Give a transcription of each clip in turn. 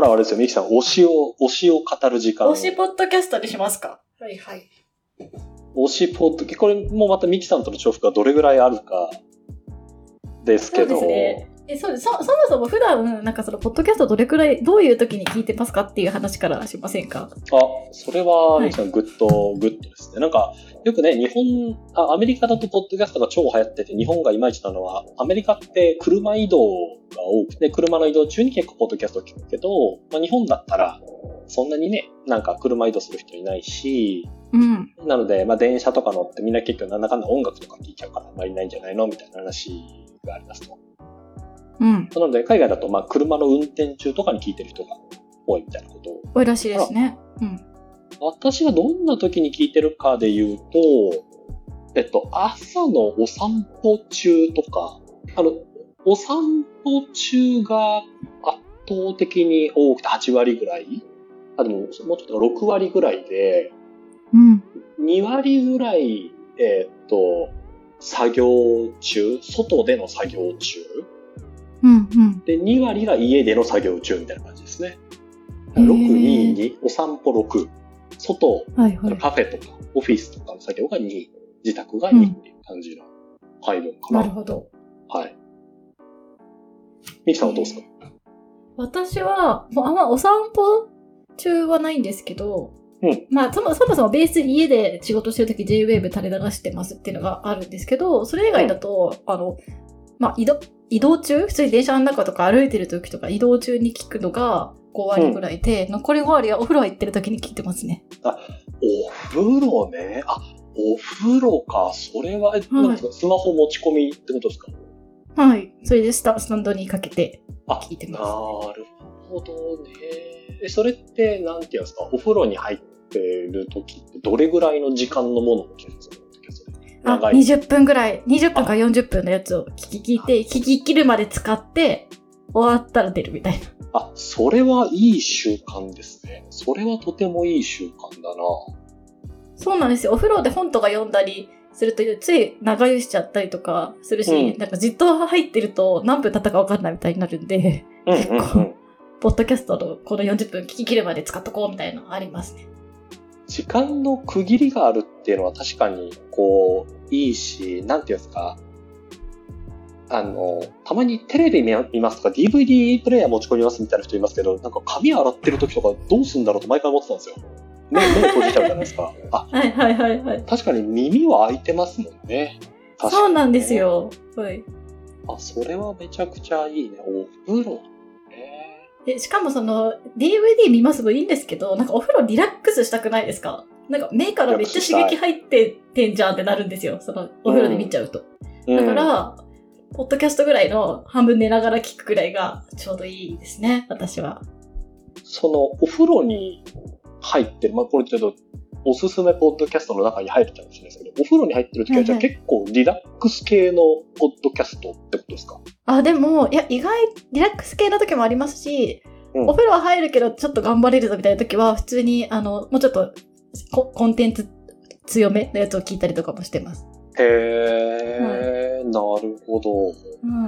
からはあれですよ、ミキさん、推しを、推しを語る時間。推しポッドキャストにしますか？はいはい。推しポッドキこれもまたミキさんとの重複がどれぐらいあるかですけど。そうですそうそそもそも普段なんかそのポッドキャストどれくらいどういう時に聞いてますかっていう話からしませんか？あ、それは、はいグッド、グッドですね。なんか、よくね、日本あ、アメリカだとポッドキャストが超流行ってて、日本がいまいちなのは、アメリカって車移動が多くて、車の移動中に結構ポッドキャストを聞くけど、まあ、日本だったら、そんなにね、なんか車移動する人いないし、うん。なので、まあ、電車とか乗ってみんな結局なんだかんだ音楽とか聞いちゃうからあんまりないんじゃないの？みたいな話がありますと。うん。なので、海外だと、まあ、車の運転中とかに聞いてる人が多いみたいなことを多いらしいですね。うん。私がどんな時に聞いてるかで言うと、えっと、朝のお散歩中とか、あの、お散歩中が圧倒的に多くて8割ぐらいあ、でも、もうちょっと6割ぐらいで、うん。2割ぐらい、えっと、作業中、外での作業中、うん。うん。で、2割が家での作業中みたいな感じですね。へー6、2、2、お散歩6、外、はいはい。カフェとかオフィスとかの作業が2、自宅が2っていう感じの配分かな。なるほど。はい。ミキさんはどうですか？私は、もうあんまお散歩中はないんですけど、うんまあそもそもそもベース家で仕事してるとき JWAVE 垂れ流してますっていうのがあるんですけど、それ以外だと、あの、まあ移動、移動中？普通に電車の中とか歩いてるときとか移動中に聞くのが5割ぐらいで、残り5割はお風呂入ってるときに聞いてますね。お風呂ね？あ、お風呂か。それは、えなんですかスマホ持ち込みってことですか？はい。それでスタスタンドにかけてあ、聞いてなます。るほどね。え、それって、なんていうんですか？お風呂に入ってる時ってどれぐらいの時間のものを聞くんですかあ、長い。20分ぐらい、20分か40分のやつを聞き聞いて、聞き切るまで使って、終わったら出るみたいな。あ、それはいい習慣ですね。それはとてもいい習慣だな。そうなんですよ。お風呂で本とか読んだりすると、つい長湯しちゃったりとかするし、うんなんかじっと入ってると何分経ったか分かんないみたいになるんで、うん結構ポッドキャストのこの40分聞き切るまで使っとこうみたいなのありますね。時間の区切りがあるっていうのは確かに、こう、いいし、なんていうんですか、あの、たまにテレビ見見ますとか DVD プレイヤー持ち込みますみたいな人いますけど、なんか髪洗ってる時とかどうすんだろうと毎回思ってたんですよ。目、目閉じちゃうじゃないですか。あ、はいはいはいはい。確かに耳は開いてますもんね。確かにそうなんです。よ。はい。あ、それはめちゃくちゃいいね。お風呂ね。でしかもその DVD 見ますもいいんですけど、なんかお風呂リラックスしたくないですか？なんか目からめっちゃ刺激入っててんじゃんってなるんですよ。そのお風呂で見ちゃうと。だから、ポッドキャストぐらいの半分寝ながら聞くぐらいがちょうどいいですね、私は。そのお風呂に入ってる、まあこれちょっとおすすめポッドキャストの中に入るかもしれないですけど、お風呂に入ってる時はじゃあはい結構リラックス系のポッドキャストってことですか？あ、でも、いや、意外、リラックス系の時もありますし、うんお風呂は入るけどちょっと頑張れるぞみたいな時は、普通に、あの、もうちょっとココンテンツ強めのやつを聞いたりとかもしてます。へー、なるほど。は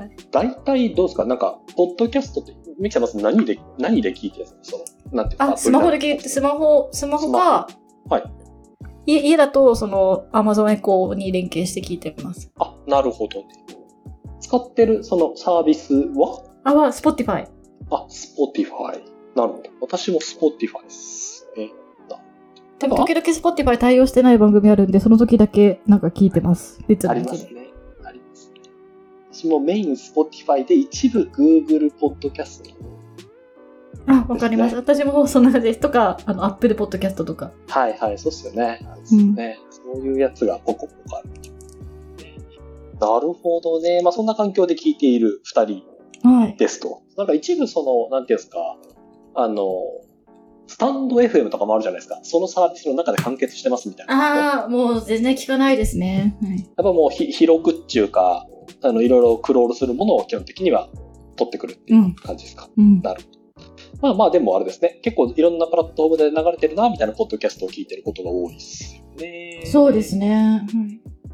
い。大体どうですか？なんか、ポッドキャストって、ミキさんまず何で、何で聞いてるんですか？その、なんていうか。あ、スマホで聞いて、スマホ、スマホか、はい。家家だと、その、Amazon Echo に連携して聞いてます。あ、なるほどね。使ってるそのサービスは？あ、は、Spotify。あ、Spotify。なるほど。私も Spotify ですね。でも、時々 Spotify 対応してない番組あるんで、その時だけなんか聞いてます。別あのやつで。りますね。ありますね。私もメイン Spotify で一部 Google ポッドキャスト。あ、わかります。私もそんな感じです。とか、あの、Apple Podcast とか。はいはい、そうっすよね。そうっすよね。そういうやつがポコポコある。なるほどね。まあそんな環境で聞いている二人はい。ですと。なんか一部その、なんていうんですか、あの、スタンド FM とかもあるじゃないですか。そのサービスの中で完結してますみたいな。ああ、もう全然聞かないですね。はい。やっぱもうひ広くっていうか、あの、いろいろクロールするものを基本的には取ってくるっていう感じですか。うん。なるほど。まあまあでもあれですね。結構いろんなプラットフォームで流れてるな、みたいなポッドキャストを聞いてることが多いですよね。そうですね。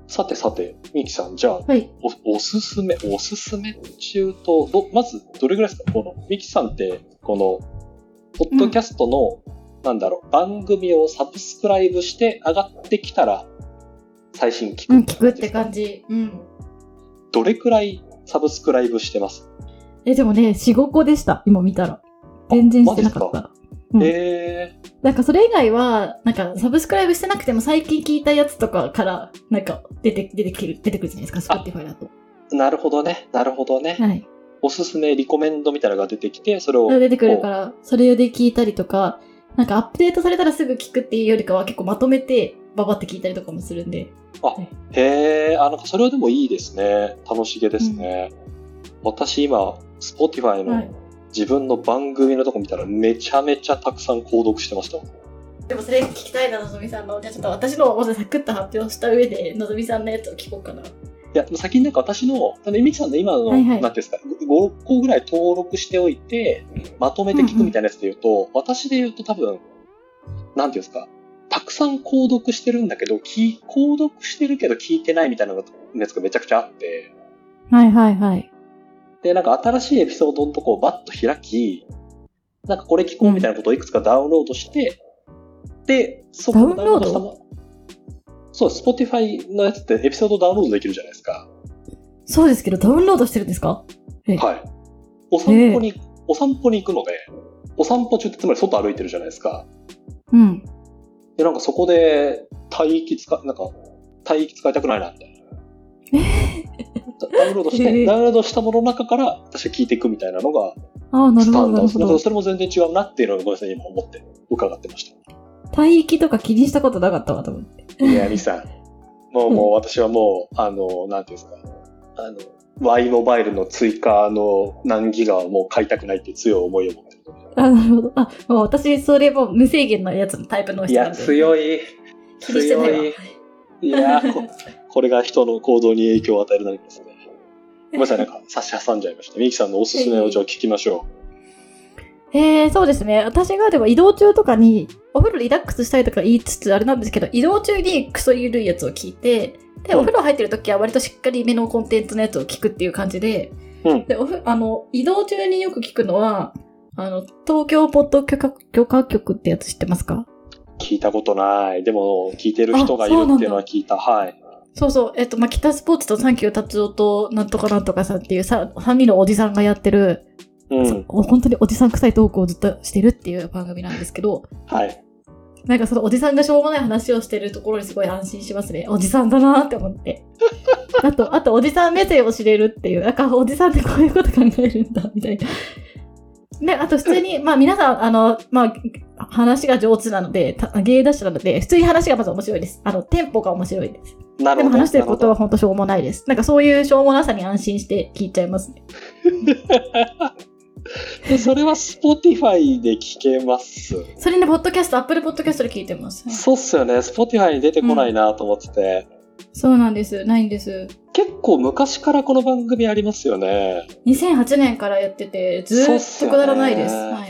さてさて、ミキさん、じゃあ、はい。はい。おおすすめ、おすすめ中と、どまず、どれぐらいですか？この、ミキさんって、この、ポッドキャストの、なんだろう、番組をサブスクライブして上がってきたら、最新聞く、うん、聞くって感じ。うん。どれくらいサブスクライブしてます？え、でもね、4、5個でした。今見たら。全然してなかった。うんえなんかそれ以外は、なんかサブスクライブしてなくても最近聞いたやつとかから、なんか出て、出てくる、出てくるじゃないですか、Spotify だと。ー、なるほどね。なるほどね。はい。おすすめ、リコメンドみたいなのが出てきて、それを。出てくるから、それで聞いたりとか、なんかアップデートされたらすぐ聞くっていうよりかは結構まとめて、ババって聞いたりとかもするんで。へえ、あ、なんかそれはでもいいですね。楽しげですね。私今、Spotify のはい。自分の番組のとこ見たらめちゃめちゃたくさん購読してました。でもそれ聞きたいな、のぞみさんの。じゃあちょっと私のをサクッと発表した上で、のぞみさんのやつを聞こうかな。いや、先になんか私の、あの、みきさんの今の、はいはいなんていうんですか、5、6個ぐらい登録しておいて、まとめて聞くみたいなやつで言うと、私で言うと多分、なんていうんですか、たくさん購読してるんだけど、聞購読してるけど聞いてないみたいなやつがめちゃくちゃあって、はいはいはい。で、なんか新しいエピソードのとこをバッと開き、なんかこれ聞こうみたいなことをいくつかダウンロードして、で、そこをダウンロード？したもそう、Spotify のやつってエピソードダウンロードできるじゃないですか。そうですけど、ダウンロードしてるんですか？えはい。お散歩に、お散歩に行くので、お散歩中ってつまり外歩いてるじゃないですか。うん。で、なんかそこで体域使、なんか体域使いたくないな、みたいな。ダウンロードして、ダウンロードしたものの中から私は聞いていくみたいなのがああ、なるスタンダード。だからど。それも全然違うなっていうのをごめんなさい、今思って伺ってました。帯域とか気にしたことなかったわと思って。いや、ミさん。もう、もう、私はもう、あの、なんていうんですか。あの、Y モバイルの追加の何ギガはもう買いたくないって強い思いを持ってる。あ、なるほど。あ、もう私、それもう無制限のやつのタイプのいや、人なんで。強い。気にしてないわ。強い。いやこ、これが人の行動に影響を与える何かですね。ごめんなさい、なんか差し挟んじゃいました。ミキさんのおすすめをじゃあ聞きましょえー、そうですね。私がでも移動中とかに、お風呂リラックスしたいとか言いつつあれなんですけど、移動中にクソゆるいやつを聞いて、で、うんお風呂入ってる時は割としっかりめのコンテンツのやつを聞くっていう感じで、うんで、おふあの、移動中によく聞くのは、あの、東京ポッド許可許可局ってやつ知ってますか？う。聞いたことない。でも、聞いてる人がいるっていうのは聞いた。はい。そうそう、えっと、まあ、北スポーツとサンキュー達夫となんとかなんとかさんっていうさ、3人のおじさんがやってる、うん。本当におじさん臭いトークをずっとしてるっていう番組なんですけど、はい。なんかそのおじさんがしょうもない話をしてるところにすごい安心しますね。おじさんだなって思って。あと、あとおじさん目線を知れるっていう、なんかおじさんってこういうこと考えるんだ、みたいな。で、あと普通に、まあ皆さん、あの、まあ、話が上手なので、た芸達者なので、普通に話がまず面白いです。あの、テンポが面白いです。なるほど。でも話してることはな本当しょうもないです。なんかそういうしょうもなさに安心して聞いちゃいますね。で それは Spotify で聞けます。それね、ポッドキャスト、アップルポッドキャストで聞いてます。そうっすよね。Spotify に出てこないなと思ってて。そうなんです。ないんです。結構昔からこの番組ありますよね。2008年からやってて、ずっとくだらないです。はい。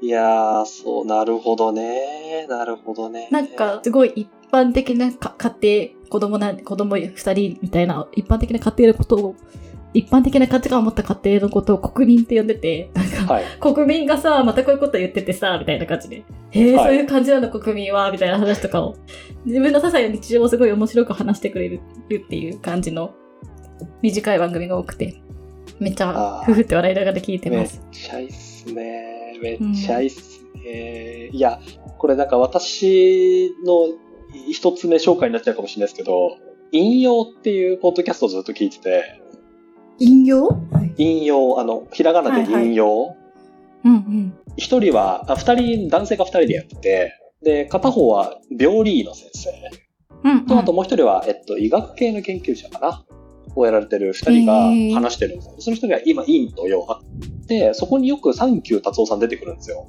いやー、そう、なるほどね。なるほどね。なんか、すごい一般的なか家庭、子供なん、子供二人みたいな、一般的な家庭のことを、一般的な価値観を持った家庭のことを国民って呼んでて、なんか、はい。国民がさ、またこういうこと言っててさ、みたいな感じで。へえ、はいそういう感じなの国民は、みたいな話とかを。自分の些細な日常をすごい面白く話してくれるっていう感じの短い番組が多くて、めっちゃふふって笑いながら聞いてめっます。ちゃいいっすね。めっちゃいいっすね。いや、これなんか私の一つ目紹介になっちゃうかもしれないですけど、引用っていうポッドキャストをずっと聞いてて、引用？はい。引用、あの、ひらがなで引用。うんうん。一、人は、あ二人、男性が二人でやってて、で、片方は病理医の先生。うん、うん。と、あともう一人は、えっと、医学系の研究者かなをやられてる二人が話してるんですよ。その一人が今、陰と陽あって、そこによくサンキュー達夫さん出てくるんですよ。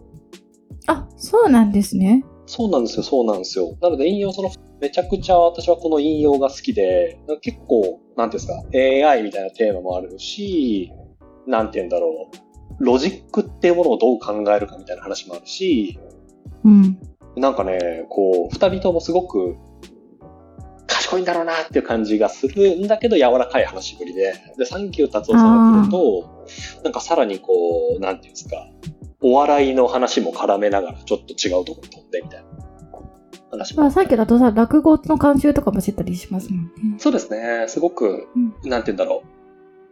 あ、そうなんですね。そうなんですよ、そうなんですよ。なので、引用、その、めちゃくちゃ私はこの引用が好きで、結構、なんていうんですか、AI みたいなテーマもあるし、なんていうんだろう、ロジックっていうものをどう考えるかみたいな話もあるし、うん。なんかね、こう、二人ともすごく、賢いんだろうなっていう感じがするんだけど、柔らかい話しぶりで、で、サンキュー達夫さんが来ると、なんかさらにこう、なんていうんですか、お笑いの話も絡めながら、ちょっと違うところ飛んでみたいな話も。まあ、さっきだとさ、落語の監修とかもしてたりしますもんね。そうですね。すごく、うんなんて言うんだろ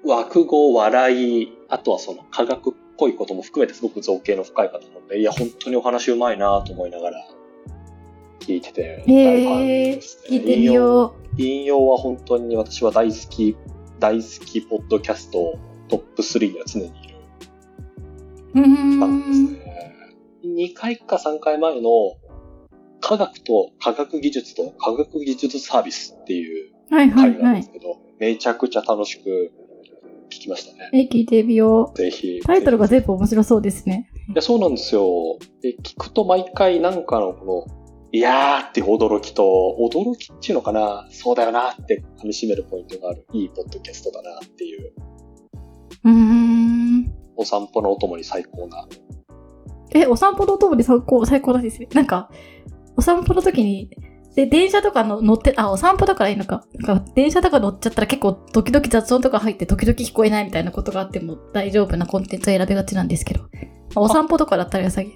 う。落語、笑い、あとはその科学っぽいことも含めてすごく造形の深い方なので、いや、本当にお話うまいなと思いながら聞いてて、えですね聞いてみよう。引用は本当に私は大好き、大好きポッドキャストトップ3には常にいるうー番組ん。ですね。2回か3回前の科学と科学技術と科学技術サービスっていうはいはい回があはい。るんですけど、めちゃくちゃ楽しく聞きましたね。え、聞いてみよう。ぜひ。タイトルが全部面白そうですね。いや、そうなんですよ。で、聞くと毎回なんかのこの、いやーっていう驚きと、驚きっていうのかな、そうだよなって噛み締めるポイントがある、いいポッドキャストだなっていう、うーん。お散歩のお供に最高な。え、お散歩のお供に最高、最高なんですね。なんか、お散歩の時に、で、電車とかの乗って、あ、お散歩だからいいのか。なんか、電車とか乗っちゃったら結構、時々雑音とか入って、時々聞こえないみたいなことがあっても大丈夫なコンテンツを選びがちなんですけど。お散歩とかだったら良さげ、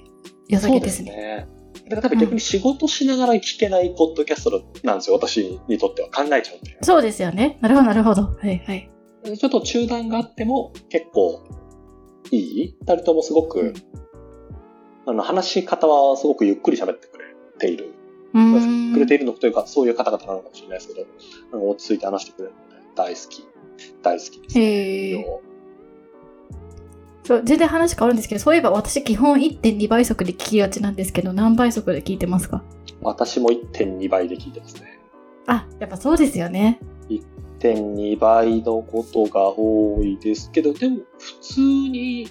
良さげですね。ね。だから多分逆に仕事しながら聞けないポッドキャストなんですよ、私にとっては。考えちゃうんで。そうですよね。なるほど、なるほど。はい、はい。ちょっと中断があっても結構いい？二人ともすごく、あの、話し方はすごくゆっくり喋ってくれている。うーん。くれているのというか、そういう方々なのかもしれないですけど、落ち着いて話してくれるので、大好き。大好きです、へーそう、全然話変わるんですけど、そういえば私基本1.2倍速で聞きがちなんですけど、何倍速で聞いてますか？私も1.2倍で聞いてますね。あ、やっぱそうですよね。1.2倍のことが多いですけど、でも普通に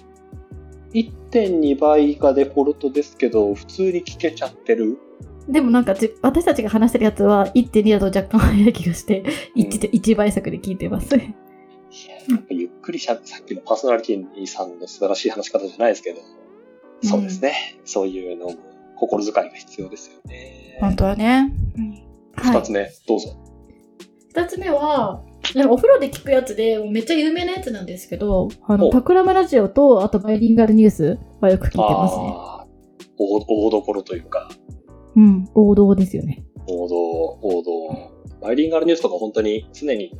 1.2倍がデフォルトですけど、普通に聞けちゃってる。でもなんかじ私たちが話してるやつは1.2だと若干早い気がして、うん 1, で1倍速で聞いてます。いややっぱゆっくりしゃ、さっきのパーソナリティさんの素晴らしい話し方じゃないですけど、そうですね。そういうのも心遣いが必要ですよね。本当はね。はい二つ。目、どうぞ。二つ目は、お風呂で聞くやつで、めっちゃ有名なやつなんですけど、あの、おタクラムラジオと、あとバイリンガルニュースはよく聞いてますね。大大どころというか、うん、王道ですよね。王道、王道。バイリンガルニュースとか本当に常に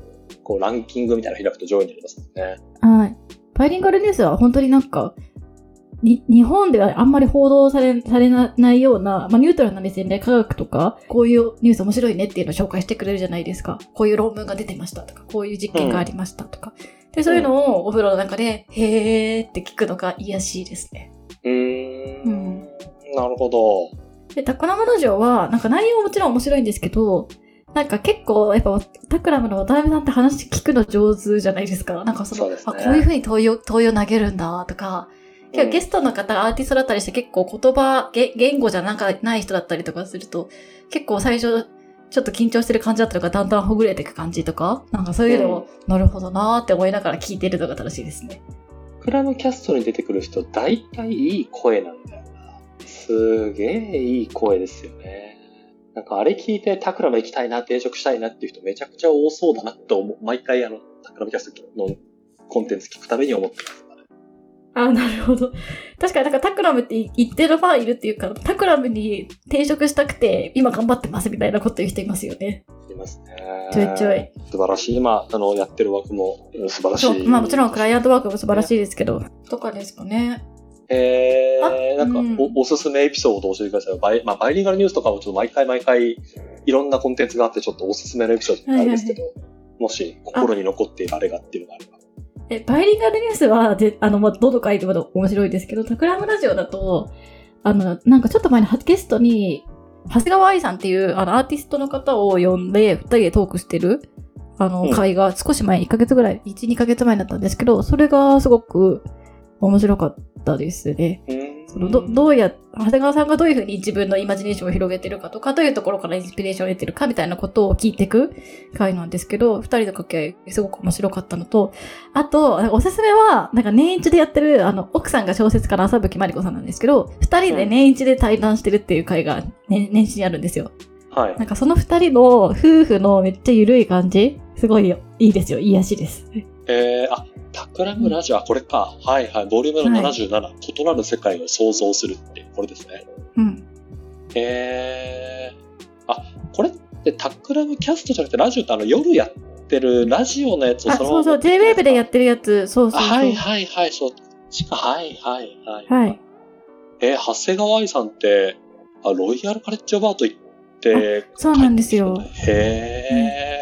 こうランキングみたいなの開くと上位になりますもんね。はい。バイリンガルニュースは本当になんか、に日本ではあんまり報道されされないような、まあ、ニュートラルな目線で科学とか、こういうニュース面白いねっていうのを紹介してくれるじゃないですか。こういう論文が出てましたとか、こういう実験がありましたとか。で、そういうのをお風呂の中で、へーって聞くのが癒やしいですね。うーん。うんなるほど。で、タクラムラジオは、なんか内容ももちろん面白いんですけど、なんか結構、やっぱ、タクラムの渡辺さんって話聞くの上手じゃないですか。なんかその、そねあ、こういう風に問いを、問いを投げるんだ、とか、結構ゲストの方がアーティストだったりして結構言葉、げ言語じゃなんかない人だったりとかすると、結構最初、ちょっと緊張してる感じだったのがだんだんほぐれていく感じとか、なんかそういうのを、なるほどなーって思いながら聞いてるのが楽しいですね。クラムキャストに出てくる人、大体いい声なんだよな。すげえいい声ですよね。なんかあれ聞いてタクラム行きたいな、転職したいなっていう人めちゃくちゃ多そうだなって思う。毎回あの、タクラムキャストのコンテンツ聞くために思ってます。あ、なるほど。確かになんかタクラムって言ってるファンいるっていうか、タクラムに転職したくて今頑張ってますみたいなこと言う人いますよね。いますね。ちょいちょい。素晴らしい。今、あの、やってる枠もうん素晴らしい。そう、まあもちろんクライアントワークも素晴らしいですけど。とかですかね。えー、なんかうんお、おすすめエピソードを教えてください。バイ,、まあ、バイリンガルニュースとかもちょっと毎回毎回いろんなコンテンツがあってちょっとおすすめのエピソードがあるんですけど、もし心に残っているあれがっていうのがあれば。え、バイリンガルニュースは、で、あの、まあ、どの回でも面白いですけど、タクラムラジオだと、あの、なんかちょっと前にゲストに、長谷川愛さんっていう、あの、アーティストの方を呼んで、二人でトークしてる、あの、うん回が少し前、1ヶ月ぐらい、1、2ヶ月前だったんですけど、それがすごく面白かったですね。そのどどうや、長谷川さんがどういうふうに自分のイマジネーションを広げてるかとか、どういうところからインスピレーションを得てるかみたいなことを聞いていく回なんですけど、二人の掛け合いすごく面白かったのと、あと、おすすめは、なんか年一でやってる、あの、奥さんが小説家の浅吹まりこさんなんですけど、二人で年一で対談してるっていう回が、ね、年始にあるんですよ。はいな。んかその二人の夫婦のめっちゃ緩い感じ、すごいよいいですよ。癒やしです。えー、あ、タクラムラジオ、あ、これか。はいはい。ボリュームの77、異なる世界を想像するって、これですね。うん。えー、あ、これってタクラムキャストじゃなくてラジオってあの夜やってるラジオのやつをあ、そのそうそう、JWAVE でやってるやつ、そうそうはいはいはい、そう。はいはいはい。はい。えー長谷川愛さんって、あ、ロイヤルカレッジオブアート行って、そうなんですよ。へー。うー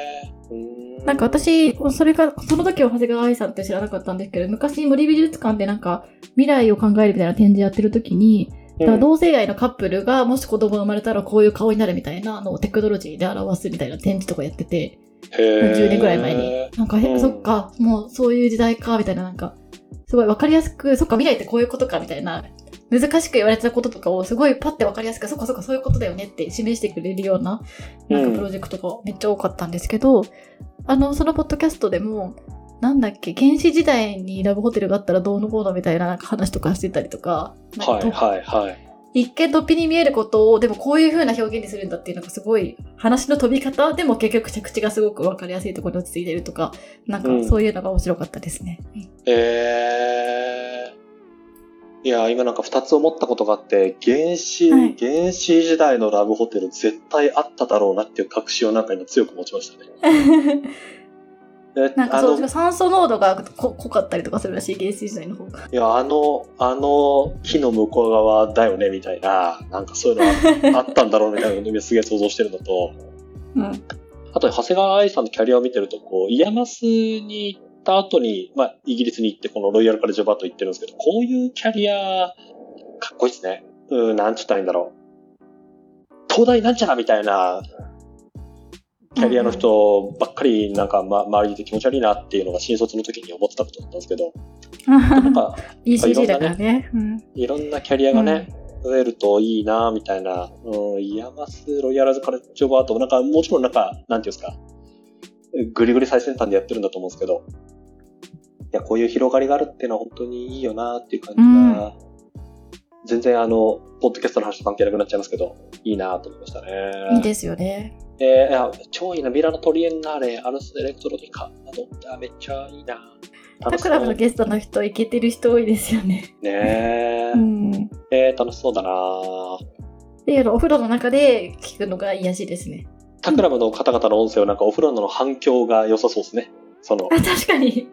なんか私、それが、その時は長谷川愛さんって知らなかったんですけど、昔森美術館でなんか未来を考えるみたいな展示やってる時に、だから同性愛のカップルがもし子供が生まれたらこういう顔になるみたいなのをテクノロジーで表すみたいな展示とかやってて、へー。10年くらい前に。なんか、そっか、もうそういう時代か、みたいななんか、すごいわかりやすく、そっか、未来ってこういうことか、みたいな、難しく言われてたこととかをすごいパッてわかりやすく、そっかそっか、そういうことだよねって示してくれるような、なんかプロジェクトがめっちゃ多かったんですけど、あの、そのポッドキャストでも、なんだっけ、原始時代にラブホテルがあったらどうのこうのみたいななんか話とかしてたりとか、はいはいはい。一見突飛に見えることを、でもこういう風な表現にするんだっていうのがすごい、話の飛び方でも結局着地がすごくわかりやすいところに落ち着いてるとか、なんかそういうのが面白かったですね。えー、いや、今なんか二つ思ったことがあって、原始、はい原始時代のラブホテル絶対あっただろうなっていう確信をなんか今強く持ちましたね。えなんかそう、酸素濃度がこ濃かったりとかするらしい、原始時代の方が。いや、あの、あの木の向こう側だよね、みたいな、なんかそういうのああったんだろうみたいなのをすげえ想像してるのと、うん。あと、長谷川愛さんのキャリアを見てると、こう、 IAMAS に行った後に、まあ、イギリスに行って、このロイヤルカレッジオブアート行ってるんですけど、こういうキャリア、かっこいいですね。うん、なんちゅったらいいんだろう。東大なんちゃらみたいな、キャリアの人ばっかり、なんか、ま、周りにいて気持ち悪いなっていうのが新卒の時に思ってたことだったんですけど、なんか、ECG だからね。うん。いろんなキャリアがね、増えるといいなみたいな、うん、 IAMAS、ロイヤルカレッジオブアート、なんかもちろんなんか、なんていうんですか、ぐりぐり最先端でやってるんだと思うんですけど、いや、こういう広がりがあるっていうのは本当にいいよなっていう感じが、全然あの、ポッドキャストの話と関係なくなっちゃいますけど、いいなと思いましたね。いいですよね。えーいや超いいな、ミラノトリエンナーレ、アルスエレクトロニカなど、あめっちゃいいな。タクラブのゲストの人、イケてる人多いですよね。ねえ、うん。えー楽しそうだなで、お風呂の中で聞くのが癒しですね。タクラムの方々の音声はなんかお風呂の反響が良さそうですね。その、あ、確かに。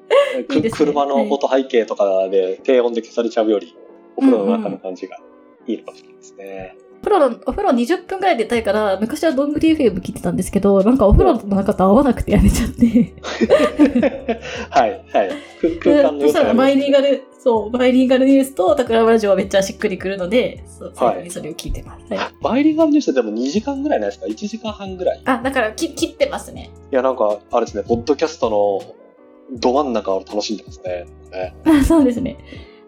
くいいね車の音背景とかで低音で消されちゃうより、お風呂の中の感じがいいのかもしれないですね。お風呂の、お風呂20分くらい出たいから、昔はどんぐり FM 聞いてたんですけど、なんかお風呂の中と合わなくてやめちゃって。はい、はい。く空間のそしたら良さがバイリンガル、そう、バイリンガルニュースとタクラジオはめっちゃしっくりくるので、そう最後にそれを聞いてます。はい。バイリンガルニュースでも2時間ぐらいないですか ?1 時間半ぐらい。いあ、だからき切ってますね。や、なんか、あれですね、ポッドキャストのど真ん中を楽しんでますね。ねあ そうですね。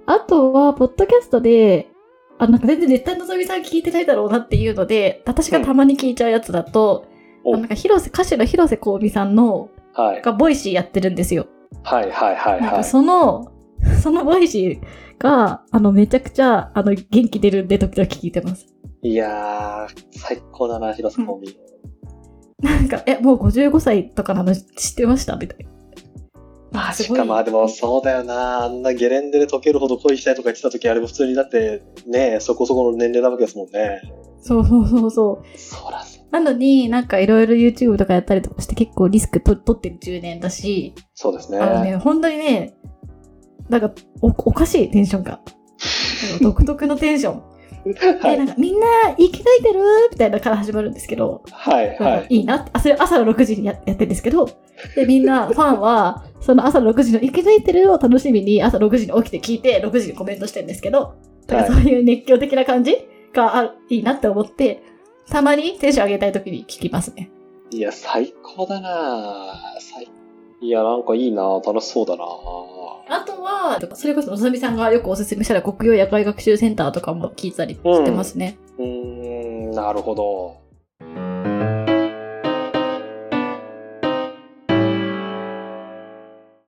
あとは、ポッドキャストで、あ、なんか全然絶対のぞみさん聞いてないだろうなっていうので、私がたまに聞いちゃうやつだと、おあなんか広瀬、歌手の広瀬香美さんの、はい。がボイシーやってるんですよ。はい、はい、はい、なんかはい。その、そのボイシーが、あの、めちゃくちゃ、あの、元気出るんで、時々聞いてます。いやー、最高だな、広瀬香美。なんか、え、もう55歳とかなの知ってました？みたいな。マジすごいか、まあでもそうだよな。あんなゲレンデで溶けるほど恋したいとか言ってた時あれも普通にだって、ねそこそこの年齢なわけですもんね。そうそうそうそう。そら。なのになんかいろいろ YouTube とかやったりとかして結構リスクと取ってる10年だし、そうですね。あのね、本当にね、なんかおおかしいテンションが。独特のテンション。で、なはい。んかみんな生き抜いてるみたいなから始まるんですけど、はい、はい。いいな。あ、それ朝の6時にややってるんですけど、で、みんな、ファンは、その朝の6時の生き抜いてるを楽しみに朝6時に起きて聞いて、6時にコメントしてるんですけど、なんかそういう熱狂的な感じがあいいなって思って、たまにテンション上げたい時に聞きますね。いや、最高だな最いや、なんかいいな楽しそうだなあとは、それこそのぞみさんがよくおすすめしたら国用野外学習センターとかも聞いたりしてますね。うーん、なるほど。